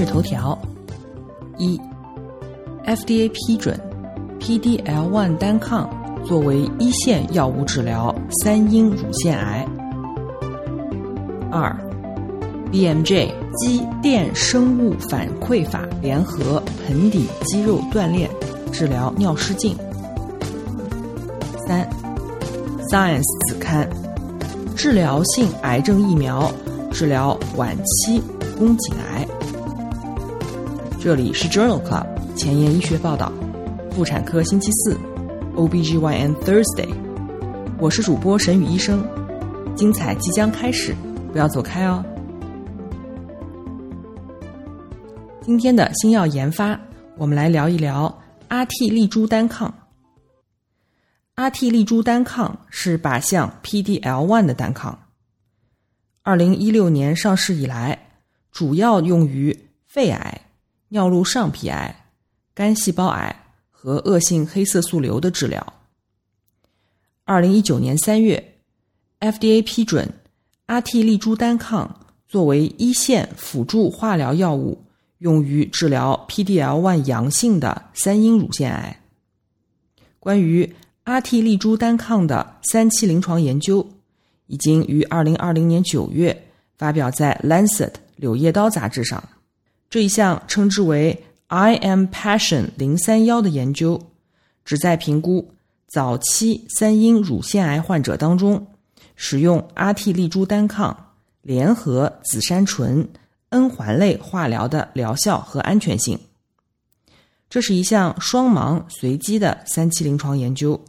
日头条：一，FDA 批准 PDL1 单抗作为一线药物治疗三阴乳腺癌。二，BMJ 肌电生物反馈法联合盆底肌肉锻炼治疗尿失禁。三，Science 子刊，治疗性癌症疫苗治疗晚期宫颈癌。这里是 Journal Club 前沿医学报道，妇产科星期四，OBGYN Thursday。我是主播沈宇医生，精彩即将开始，不要走开哦。今天的新药研发，我们来聊一聊阿替利珠单抗。阿替利珠单抗是靶向 PDL1 的单抗。二零一六年上市以来，主要用于肺癌、尿路上皮癌、肝细胞癌和恶性黑色素瘤的治疗。二零一九年三月，FDA 批准阿替利珠单抗作为一线辅助化疗药物，用于治疗 PDL1 阳性的三阴乳腺癌。关于阿替利珠单抗的三期临床研究已经于二零二零年九月发表在《Lancet》柳叶刀杂志上。这一项称之为 “I am Passion 零三幺”的研究，旨在评估早期三阴乳腺癌患者当中使用阿替利珠单抗联合紫杉醇、N 环类化疗的疗效和安全性。这是一项双盲随机的三期临床研究。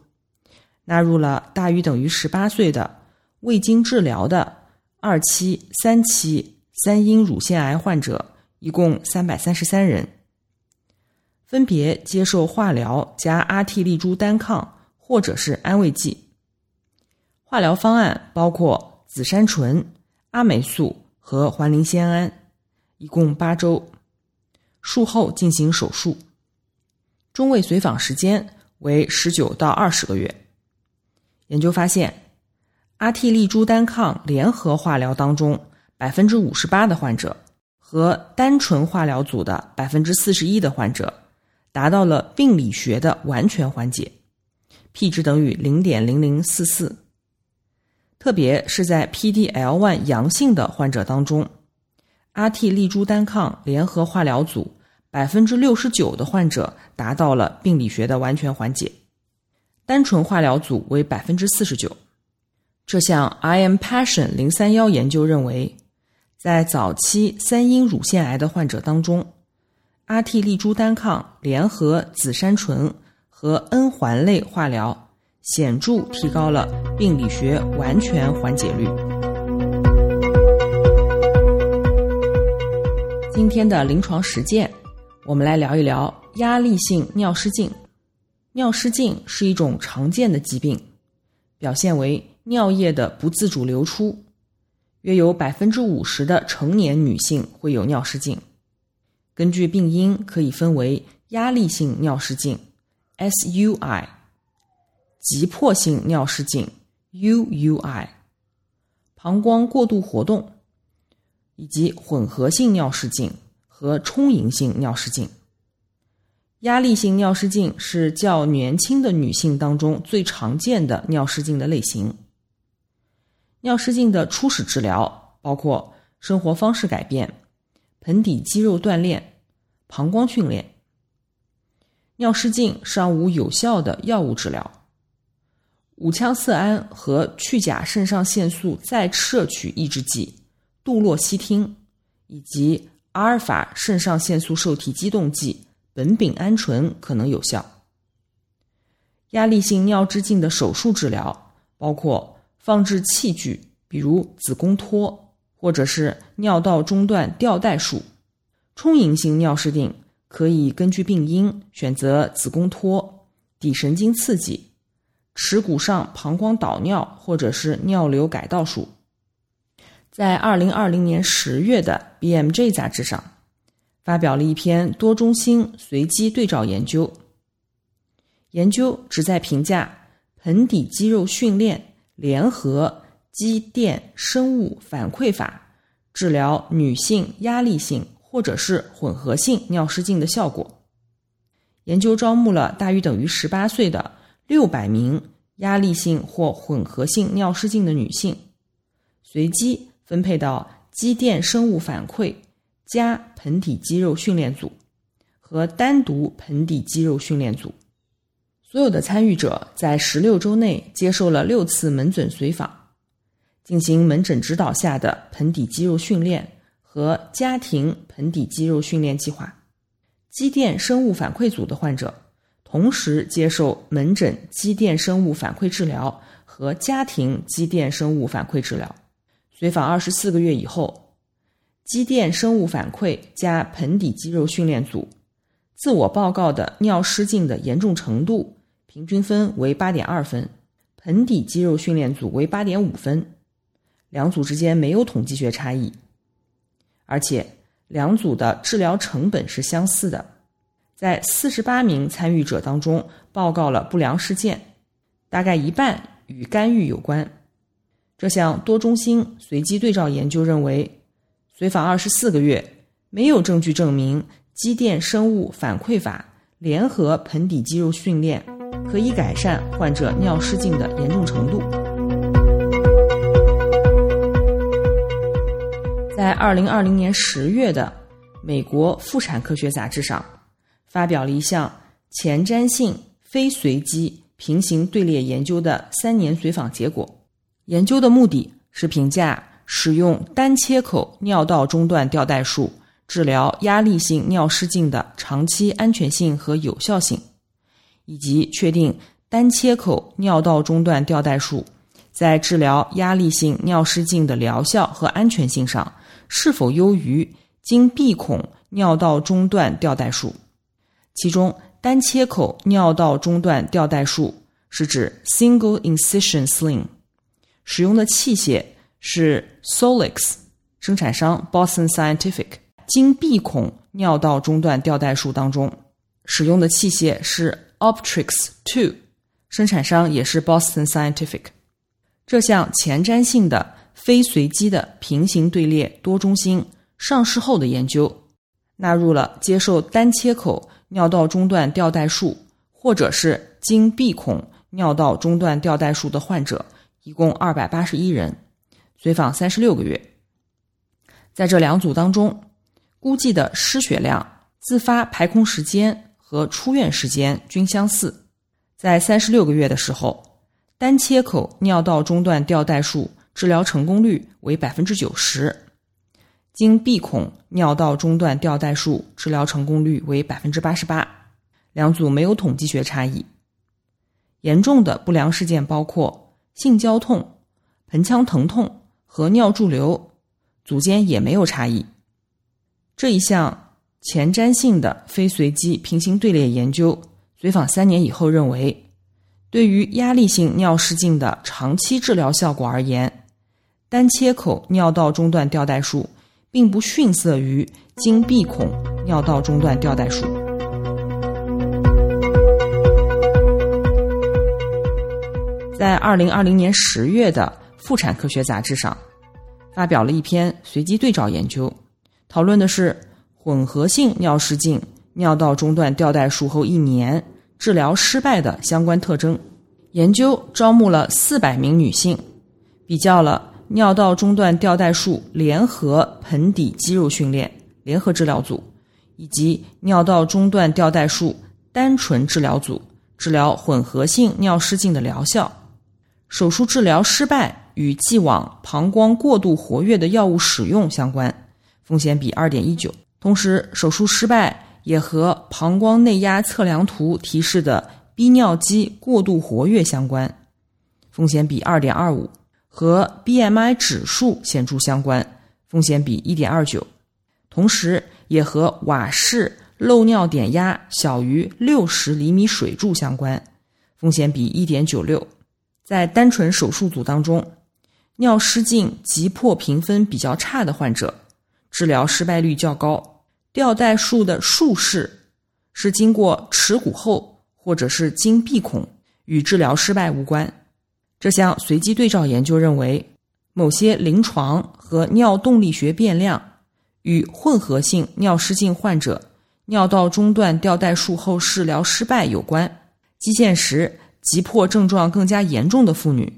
纳入了大于等于十八岁的未经治疗的二期、三期三阴乳腺癌患者，一共三百三十三人，分别接受化疗加阿替利珠单抗或者是安慰剂。化疗方案包括紫杉醇、阿霉素和环磷酰胺，一共八周，术后进行手术，中位随访时间为十九到二十个月。研究发现，阿替利珠单抗联合化疗当中，百分之五十八的患者和单纯化疗组的百分之四十一的患者，达到了病理学的完全缓解，p 值等于零点零零四四。特别是在 PDL1 阳性的患者当中，阿替利珠单抗联合化疗组百分之六十九的患者达到了病理学的完全缓解。单纯化疗组为百分之四十九。这项 IMpassion 零三幺研究认为，在早期三阴乳腺癌的患者当中，阿替利珠单抗联合紫杉醇和 N 环类化疗显著提高了病理学完全缓解率。今天的临床实践，我们来聊一聊压力性尿失禁。尿失禁是一种常见的疾病，表现为尿液的不自主流出，约有百分之五十的成年女性会有尿失禁。根据病因，可以分为压力性尿失禁 （SUI）、急迫性尿失禁 （UUI）、膀胱过度活动，以及混合性尿失禁和充盈性尿失禁。压力性尿失禁是较年轻的女性当中最常见的尿失禁的类型。尿失禁的初始治疗包括生活方式改变、盆底肌肉锻炼、膀胱训练。尿失禁尚无有效的药物治疗，五羟色胺和去甲肾上腺素再摄取抑制剂杜洛西汀以及阿尔法肾上腺素受体激动剂。苯丙胺醇可能有效。压力性尿失禁的手术治疗包括放置器具比如子宫托或者是尿道中段吊带术。充盈性尿失禁可以根据病因选择子宫托、底神经刺激、耻骨上膀胱导尿或者是尿流改道术。在二零二零年十月的 BMJ 杂志上，发表了一篇多中心随机对照研究。研究旨在评价盆底肌肉训练联合肌电生物反馈法治疗女性压力性或者是混合性尿失禁的效果。研究招募了大于等于十八岁的六百名压力性或混合性尿失禁的女性，随机。分配到肌电生物反馈加盆底肌肉训练组和单独盆底肌肉训练组。所有的参与者在十六周内接受了六次门诊随访，进行门诊指导下的盆底肌肉训练和家庭盆底肌肉训练计划。肌电生物反馈组的患者同时接受门诊肌电生物反馈治疗和家庭肌电生物反馈治疗。随访二十四个月以后，肌电生物反馈加盆底肌肉训练组自我报告的尿失禁的严重程度平均分为八点二分，盆底肌肉训练组为八点五分，两组之间没有统计学差异，而且两组的治疗成本是相似的。在四十八名参与者当中报告了不良事件，大概一半与干预有关。这项多中心随机对照研究认为，随访二十四个月，没有证据证明肌电生物反馈法联合盆底肌肉训练可以改善患者尿失禁的严重程度。在二零二零年十月的美国妇产科学杂志上，发表了一项前瞻性非随机平行队列研究的三年随访结果。研究的目的是评价使用单切口尿道中段吊带术治疗压力性尿失禁的长期安全性和有效性，以及确定单切口尿道中段吊带术在治疗压力性尿失禁的疗效和安全性上是否优于经闭孔尿道中段吊带术。其中，单切口尿道中段吊带术是指 single incision sling。使用的器械是 Solix，生产商 Boston Scientific。经闭孔尿道中段吊带术当中，使用的器械是 Optrix Two，生产商也是 Boston Scientific。这项前瞻性的非随机的平行队列多中心上市后的研究，纳入了接受单切口尿道中段吊带术或者是经闭孔尿道中段吊带术的患者。一共二百八十一人，随访三十六个月。在这两组当中，估计的失血量、自发排空时间和出院时间均相似。在三十六个月的时候，单切口尿道中段吊带术治疗成功率为百分之九十，经闭孔尿道中段吊带术治疗成功率为百分之八十八。两组没有统计学差异。严重的不良事件包括。性交痛、盆腔疼痛和尿潴留，组间也没有差异。这一项前瞻性的非随机平行队列研究，随访三年以后认为，对于压力性尿失禁的长期治疗效果而言，单切口尿道中段吊带术并不逊色于经闭孔尿道中段吊带术。在二零二零年十月的《妇产科学杂志》上，发表了一篇随机对照研究，讨论的是混合性尿失禁尿道中段吊带术后一年治疗失败的相关特征。研究招募了四百名女性，比较了尿道中段吊带术联合盆底肌肉训练联合治疗组，以及尿道中段吊带术单纯治疗组治疗混合性尿失禁的疗效。手术治疗失败与既往膀胱过度活跃的药物使用相关，风险比二点一九。同时，手术失败也和膀胱内压测量图提示的逼尿肌过度活跃相关，风险比二点二五。和 BMI 指数显著相关，风险比1.29，同时也和瓦氏漏尿点压小于60厘米水柱相关，风险比1.96。在单纯手术组当中，尿失禁急迫评分比较差的患者，治疗失败率较高，吊带束的束式。是经过耻骨后，或者是经闭孔，与治疗失败无关。这项随机对照研究认为，某些临床和尿动力学变量与混合性尿失禁患者尿道中段吊带术后治疗失败有关。基线时急迫症状更加严重的妇女，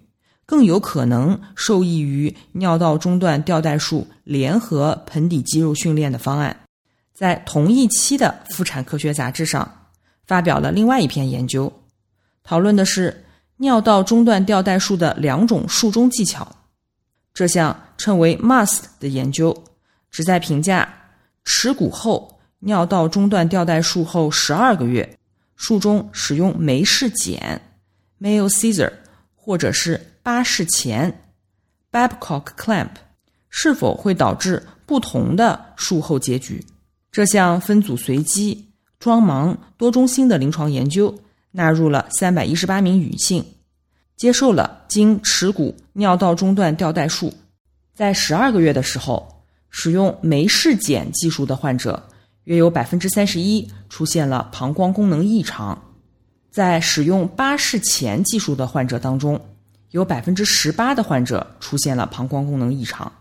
更有可能受益于尿道中段吊带术联合盆底肌肉训练的方案。在同一期的《妇产科学杂志》上，发表了另外一篇研究，讨论的是尿道中段吊带术的两种术中技巧。这项称为 MUST 的研究，旨在评价耻骨后尿道中段吊带术后十二个月，术中使用梅氏剪 （male scissor） 或者是巴氏钳 （Babcock clamp） 是否会导致不同的术后结局。这项分组随机、装盲、多中心的临床研究纳入了三百一十八名女性，接受了经耻骨尿道中段吊带术，在十二个月的时候，使用梅氏剪技术的患者约有百分之三十一出现了膀胱功能异常，在使用巴氏钳技术的患者当中，有百分之十八的患者出现了膀胱功能异常。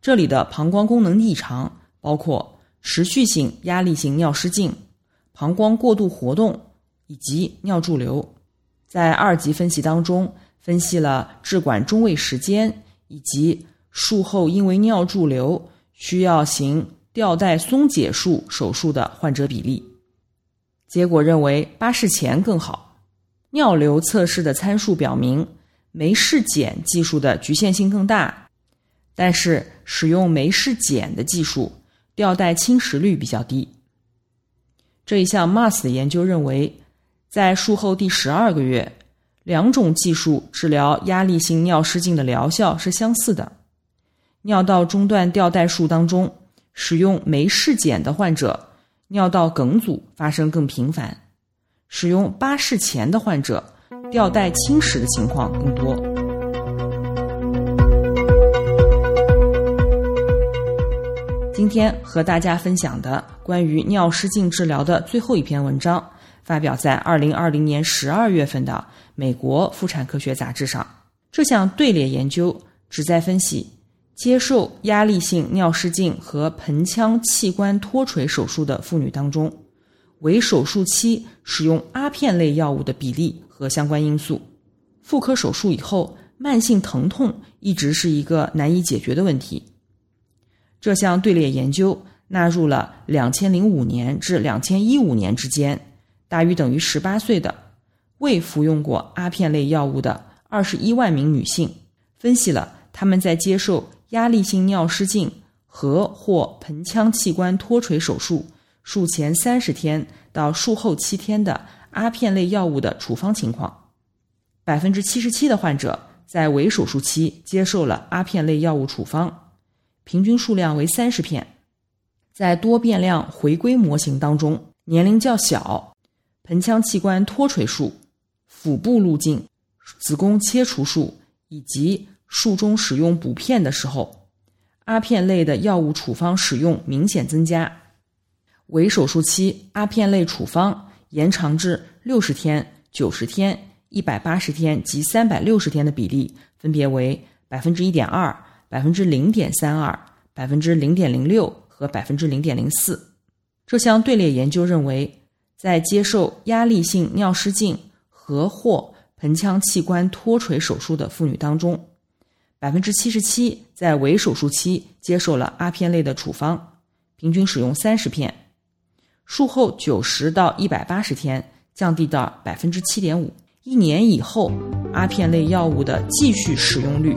这里的膀胱功能异常包括。持续性压力性尿失禁、膀胱过度活动以及尿潴留，在二级分析当中分析了置管中位时间以及术后因为尿潴留需要行吊带松解术手术的患者比例。结果认为巴氏前更好。尿流测试的参数表明梅氏碱技术的局限性更大，但是使用梅氏碱的技术。吊带侵蚀率比较低。这一项 MAS 的研究认为，在术后第十二个月，两种技术治疗压力性尿失禁的疗效是相似的。尿道中段吊带术当中，使用梅氏剪的患者，尿道梗阻发生更频繁；使用巴氏钳的患者，吊带侵蚀的情况更多。今天和大家分享的关于尿失禁治疗的最后一篇文章，发表在二零二零年十二月份的《美国妇产科学杂志》上。这项队列研究旨在分析接受压力性尿失禁和盆腔器官脱垂手术的妇女当中，为手术期使用阿片类药物的比例和相关因素。妇科手术以后，慢性疼痛一直是一个难以解决的问题。这项队列研究纳入了2005年至2015年之间，大于等于18岁的未服用过阿片类药物的21万名女性，分析了她们在接受压力性尿失禁和或盆腔器官脱垂手术术前三十天到术后七天的阿片类药物的处方情况。77%的患者在围手术期接受了阿片类药物处方。平均数量为三十片，在多变量回归模型当中，年龄较小、盆腔器官脱垂术、腹部路径、子宫切除术以及术中使用补片的时候，阿片类的药物处方使用明显增加。为手术期阿片类处方延长至六十天、九十天、一百八十天及三百六十天的比例分别为百分之一点二。百分之零点三二、百分之零点零六和百分之零点零四。这项队列研究认为，在接受压力性尿失禁和或盆腔器官脱垂手术的妇女当中，百分之七十七在围手术期接受了阿片类的处方，平均使用三十片；术后九十到一百八十天降低到百分之七点五。一年以后，阿片类药物的继续使用率。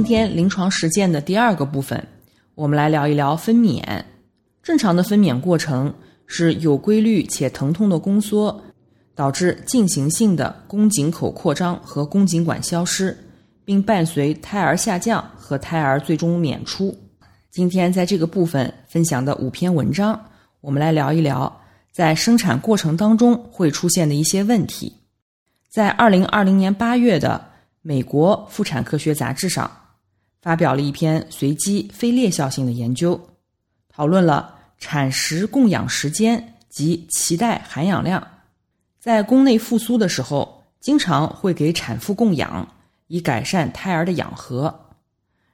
今天临床实践的第二个部分，我们来聊一聊分娩。正常的分娩过程是有规律且疼痛的宫缩，导致进行性的宫颈口扩张和宫颈管消失，并伴随胎儿下降和胎儿最终娩出。今天在这个部分分享的五篇文章，我们来聊一聊在生产过程当中会出现的一些问题。在二零二零年八月的美国妇产科学杂志上。发表了一篇随机非裂效性的研究，讨论了产时供氧时间及脐带含氧量。在宫内复苏的时候，经常会给产妇供氧，以改善胎儿的氧合。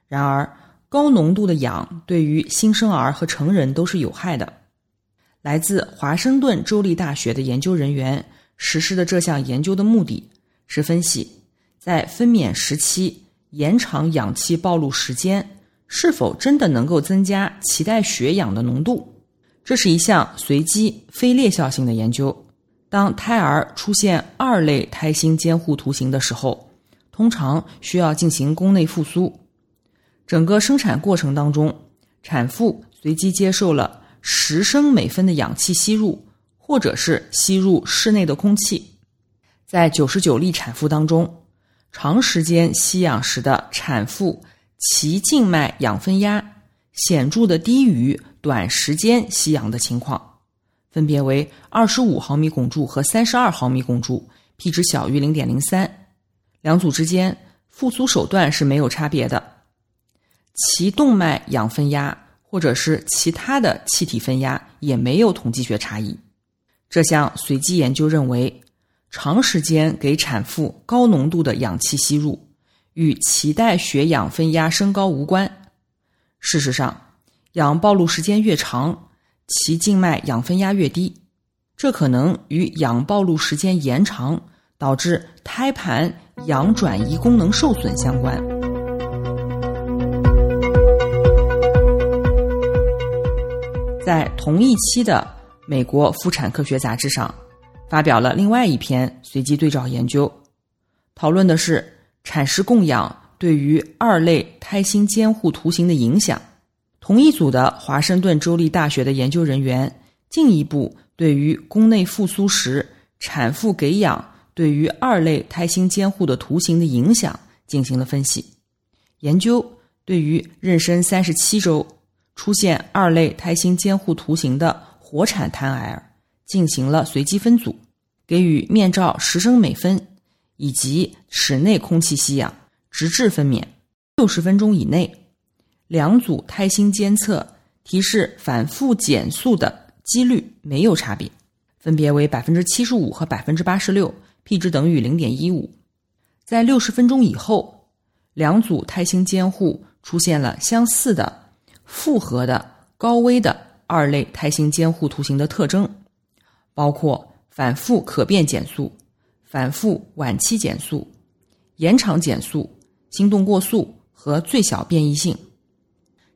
然而，高浓度的氧对于新生儿和成人都是有害的。来自华盛顿州立大学的研究人员实施的这项研究的目的是分析在分娩时期。延长氧气暴露时间是否真的能够增加脐带血氧的浓度？这是一项随机非裂效性的研究。当胎儿出现二类胎心监护图形的时候，通常需要进行宫内复苏。整个生产过程当中，产妇随机接受了十升每分的氧气吸入，或者是吸入室内的空气。在九十九例产妇当中。长时间吸氧时的产妇脐静脉氧分压显著的低于短时间吸氧的情况，分别为二十五毫米汞柱和三十二毫米汞柱，P 值小于零点零三。两组之间复苏手段是没有差别的，脐动脉氧分压或者是其他的气体分压也没有统计学差异。这项随机研究认为。长时间给产妇高浓度的氧气吸入，与脐带血氧分压升高无关。事实上，氧暴露时间越长，脐静脉氧分压越低，这可能与氧暴露时间延长导致胎盘氧转移功能受损相关。在同一期的《美国妇产科学杂志》上。发表了另外一篇随机对照研究，讨论的是产时供氧对于二类胎心监护图形的影响。同一组的华盛顿州立大学的研究人员进一步对于宫内复苏时产妇给氧对于二类胎心监护的图形的影响进行了分析。研究对于妊娠三十七周出现二类胎心监护图形的活产胎儿。进行了随机分组，给予面罩十升每分，以及室内空气吸氧，直至分娩六十分钟以内。两组胎心监测提示反复减速的几率没有差别，分别为百分之七十五和百分之八十六，P 值等于零点一五。在六十分钟以后，两组胎心监护出现了相似的复合的高危的二类胎心监护图形的特征。包括反复可变减速、反复晚期减速、延长减速、心动过速和最小变异性。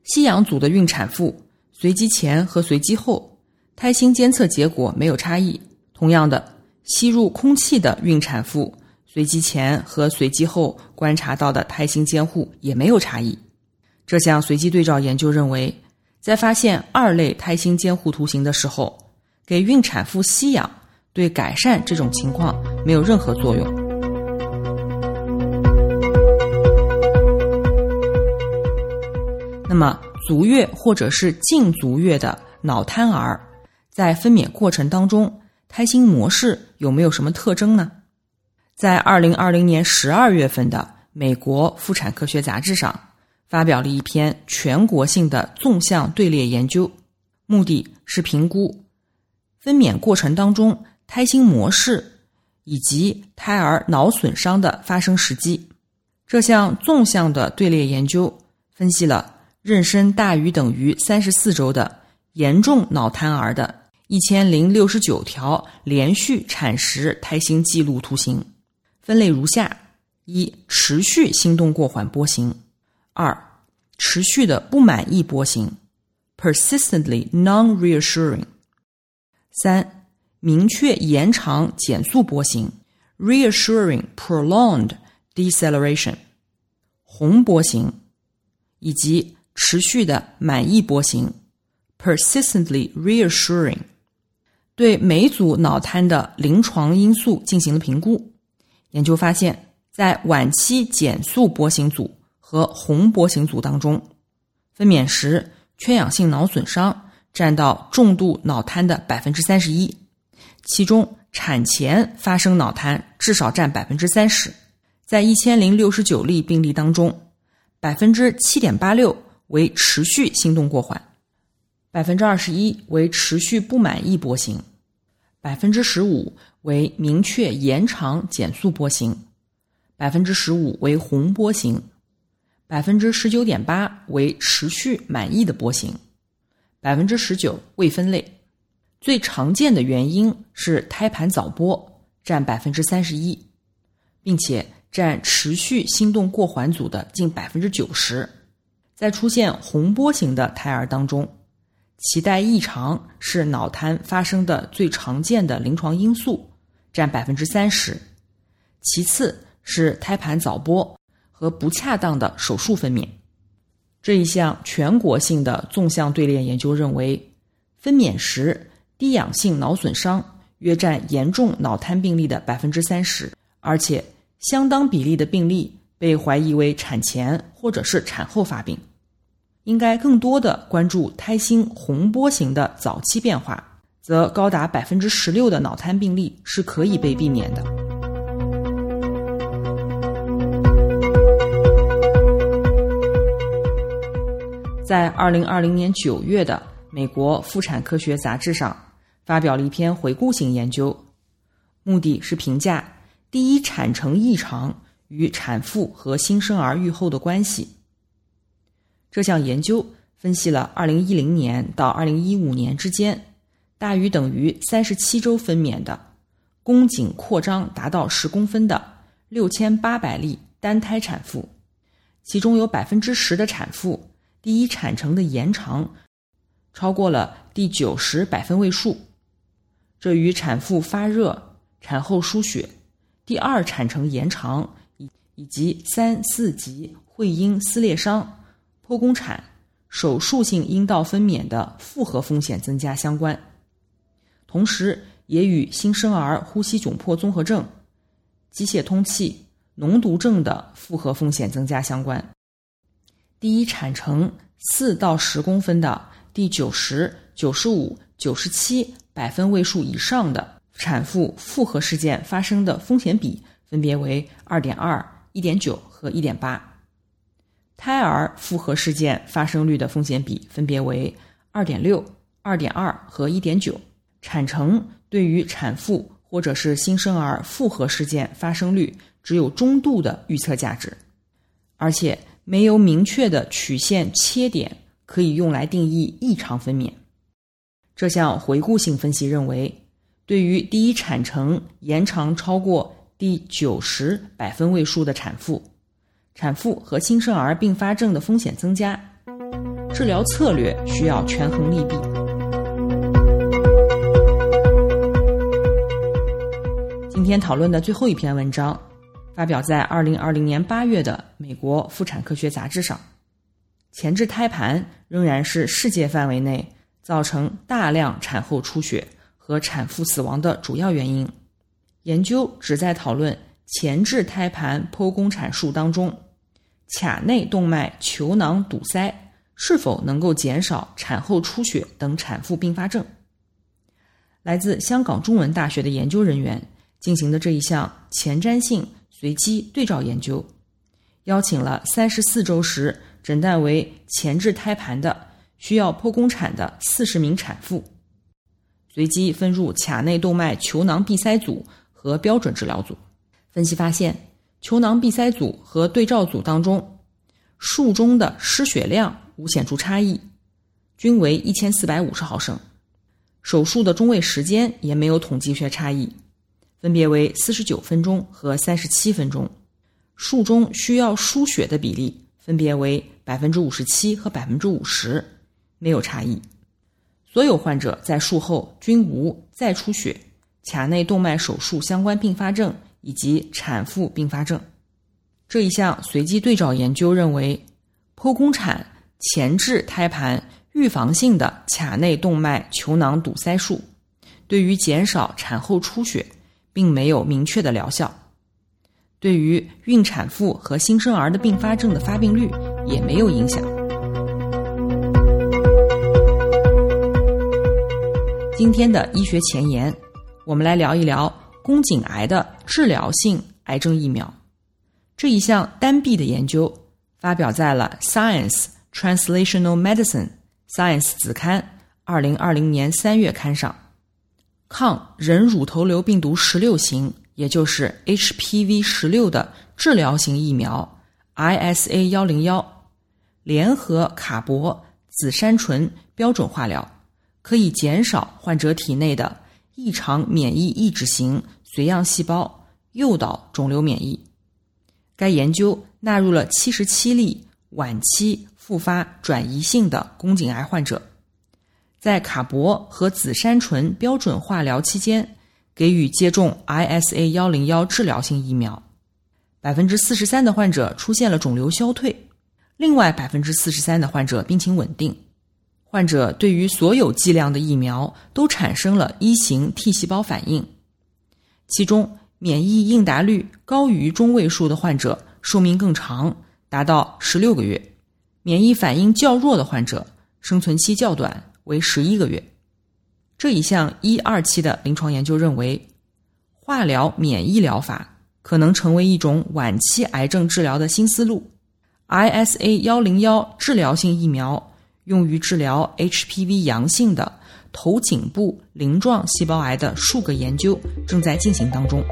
吸氧组的孕产妇随机前和随机后胎心监测结果没有差异。同样的，吸入空气的孕产妇随机前和随机后观察到的胎心监护也没有差异。这项随机对照研究认为，在发现二类胎心监护图形的时候。给孕产妇吸氧对改善这种情况没有任何作用。那么足月或者是近足月的脑瘫儿，在分娩过程当中，胎心模式有没有什么特征呢？在二零二零年十二月份的《美国妇产科学杂志》上，发表了一篇全国性的纵向队列研究，目的是评估。分娩过程当中，胎心模式以及胎儿脑损伤的发生时机，这项纵向的队列研究分析了妊娠大于等于三十四周的严重脑瘫儿的一千零六十九条连续产时胎心记录图形，分类如下：一、持续心动过缓波形；二、持续的不满意波形 （persistently non-reassuring）；三、明确延长减速波形 （reassuring prolonged deceleration）；红波形，以及持续的满意波形 （persistently reassuring）。对每组脑瘫的临床因素进行了评估，研究发现，在晚期减速波形组和红波形组当中，分娩时缺氧性脑损伤占到重度脑瘫的百分之三十一，其中产前发生脑瘫至少占百分之三十。在一千零六十九例病例当中，百分之七点八六为持续心动过缓。百分之二十一为持续不满意波形，百分之十五为明确延长减速波形，百分之十五为红波形，百分之十九点八为持续满意的波形，百分之十九未分类。最常见的原因是胎盘早剥，占百分之三十一，并且占持续心动过缓组的近百分之九十。在出现红波型的胎儿当中。脐带异常是脑瘫发生的最常见的临床因素，占百分之三十。其次是胎盘早剥和不恰当的手术分娩。这一项全国性的纵向队列研究认为，分娩时低氧性脑损伤约占严重脑瘫病例的百分之三十，而且相当比例的病例被怀疑为产前或者是产后发病。应该更多的关注胎心红波型的早期变化，则高达百分之十六的脑瘫病例是可以被避免的。在二零二零年九月的美国妇产科学杂志上，发表了一篇回顾性研究，目的是评价第一产程异常与产妇和新生儿愈后的关系。这项研究分析了2010年到2015年之间大于等于37周分娩的宫颈扩张达到10公分的6800例单胎产妇，其中有10%的产妇第一产程的延长超过了第90百分位数，这与产妇发热、产后输血、第二产程延长以以及三四级会阴撕裂伤。剖宫产、手术性阴道分娩的复合风险增加相关，同时也与新生儿呼吸窘迫综合症、机械通气、脓毒症的复合风险增加相关。第一产程四到十公分的第九十九十五、九十七百分位数以上的产妇复合事件发生的风险比分别为二点二、一点九和一点八。胎儿复合事件发生率的风险比分别为二点六、二点二和一点九。产程对于产妇或者是新生儿复合事件发生率只有中度的预测价值，而且没有明确的曲线切点可以用来定义异常分娩。这项回顾性分析认为，对于第一产程延长超过第九十百分位数的产妇。产妇和新生儿并发症的风险增加，治疗策略需要权衡利弊。今天讨论的最后一篇文章，发表在二零二零年八月的美国妇产科学杂志上。前置胎盘仍然是世界范围内造成大量产后出血和产妇死亡的主要原因。研究旨在讨论。前置胎盘剖宫产术当中，髂内动脉球囊堵塞是否能够减少产后出血等产妇并发症？来自香港中文大学的研究人员进行的这一项前瞻性随机对照研究，邀请了三十四周时诊断为前置胎盘的需要剖宫产的四十名产妇，随机分入髂内动脉球囊闭塞组和标准治疗组。分析发现，球囊闭塞组和对照组当中，术中的失血量无显著差异，均为一千四百五十毫升。手术的中位时间也没有统计学差异，分别为四十九分钟和三十七分钟。术中需要输血的比例分别为百分之五十七和百分之五十，没有差异。所有患者在术后均无再出血、髂内动脉手术相关并发症以及产妇并发症。这一项随机对照研究认为，剖宫产前置胎盘预防性的髂内动脉球囊堵塞术，对于减少产后出血并没有明确的疗效，对于孕产妇和新生儿的并发症的发病率也没有影响。今天的医学前沿，我们来聊一聊宫颈癌的治疗性癌症疫苗。这一项单臂的研究发表在了《Science Translational Medicine》Science 子刊，二零二零年三月刊上。抗人乳头瘤病毒十六型，也就是 HPV 十六的治疗型疫苗 ISA 幺零幺，联合卡铂紫杉醇标准化疗，可以减少患者体内的异常免疫抑制型髓样细胞，诱导肿瘤免疫。该研究纳入了七十七例晚期复发转移性的宫颈癌患者，在卡铂和紫杉醇标准化疗期间，给予接种 ISA 幺零幺治疗性疫苗。百分之四十三的患者出现了肿瘤消退，另外百分之四十三的患者病情稳定。患者对于所有剂量的疫苗都产生了一型 T 细胞反应，其中。免疫应答率高于中位数的患者寿命更长，达到十六个月；免疫反应较弱的患者生存期较短，为十一个月。这一项一二期的临床研究认为，化疗免疫疗法可能成为一种晚期癌症治疗的新思路。ISA 幺零幺治疗性疫苗用于治疗 HPV 阳性的头颈部鳞状细胞癌的数个研究正在进行当中。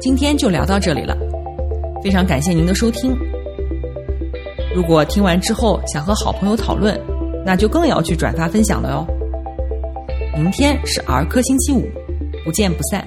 今天就聊到这里了，非常感谢您的收听。如果听完之后想和好朋友讨论，那就更要去转发分享了哟。明天是儿科星期五，不见不散。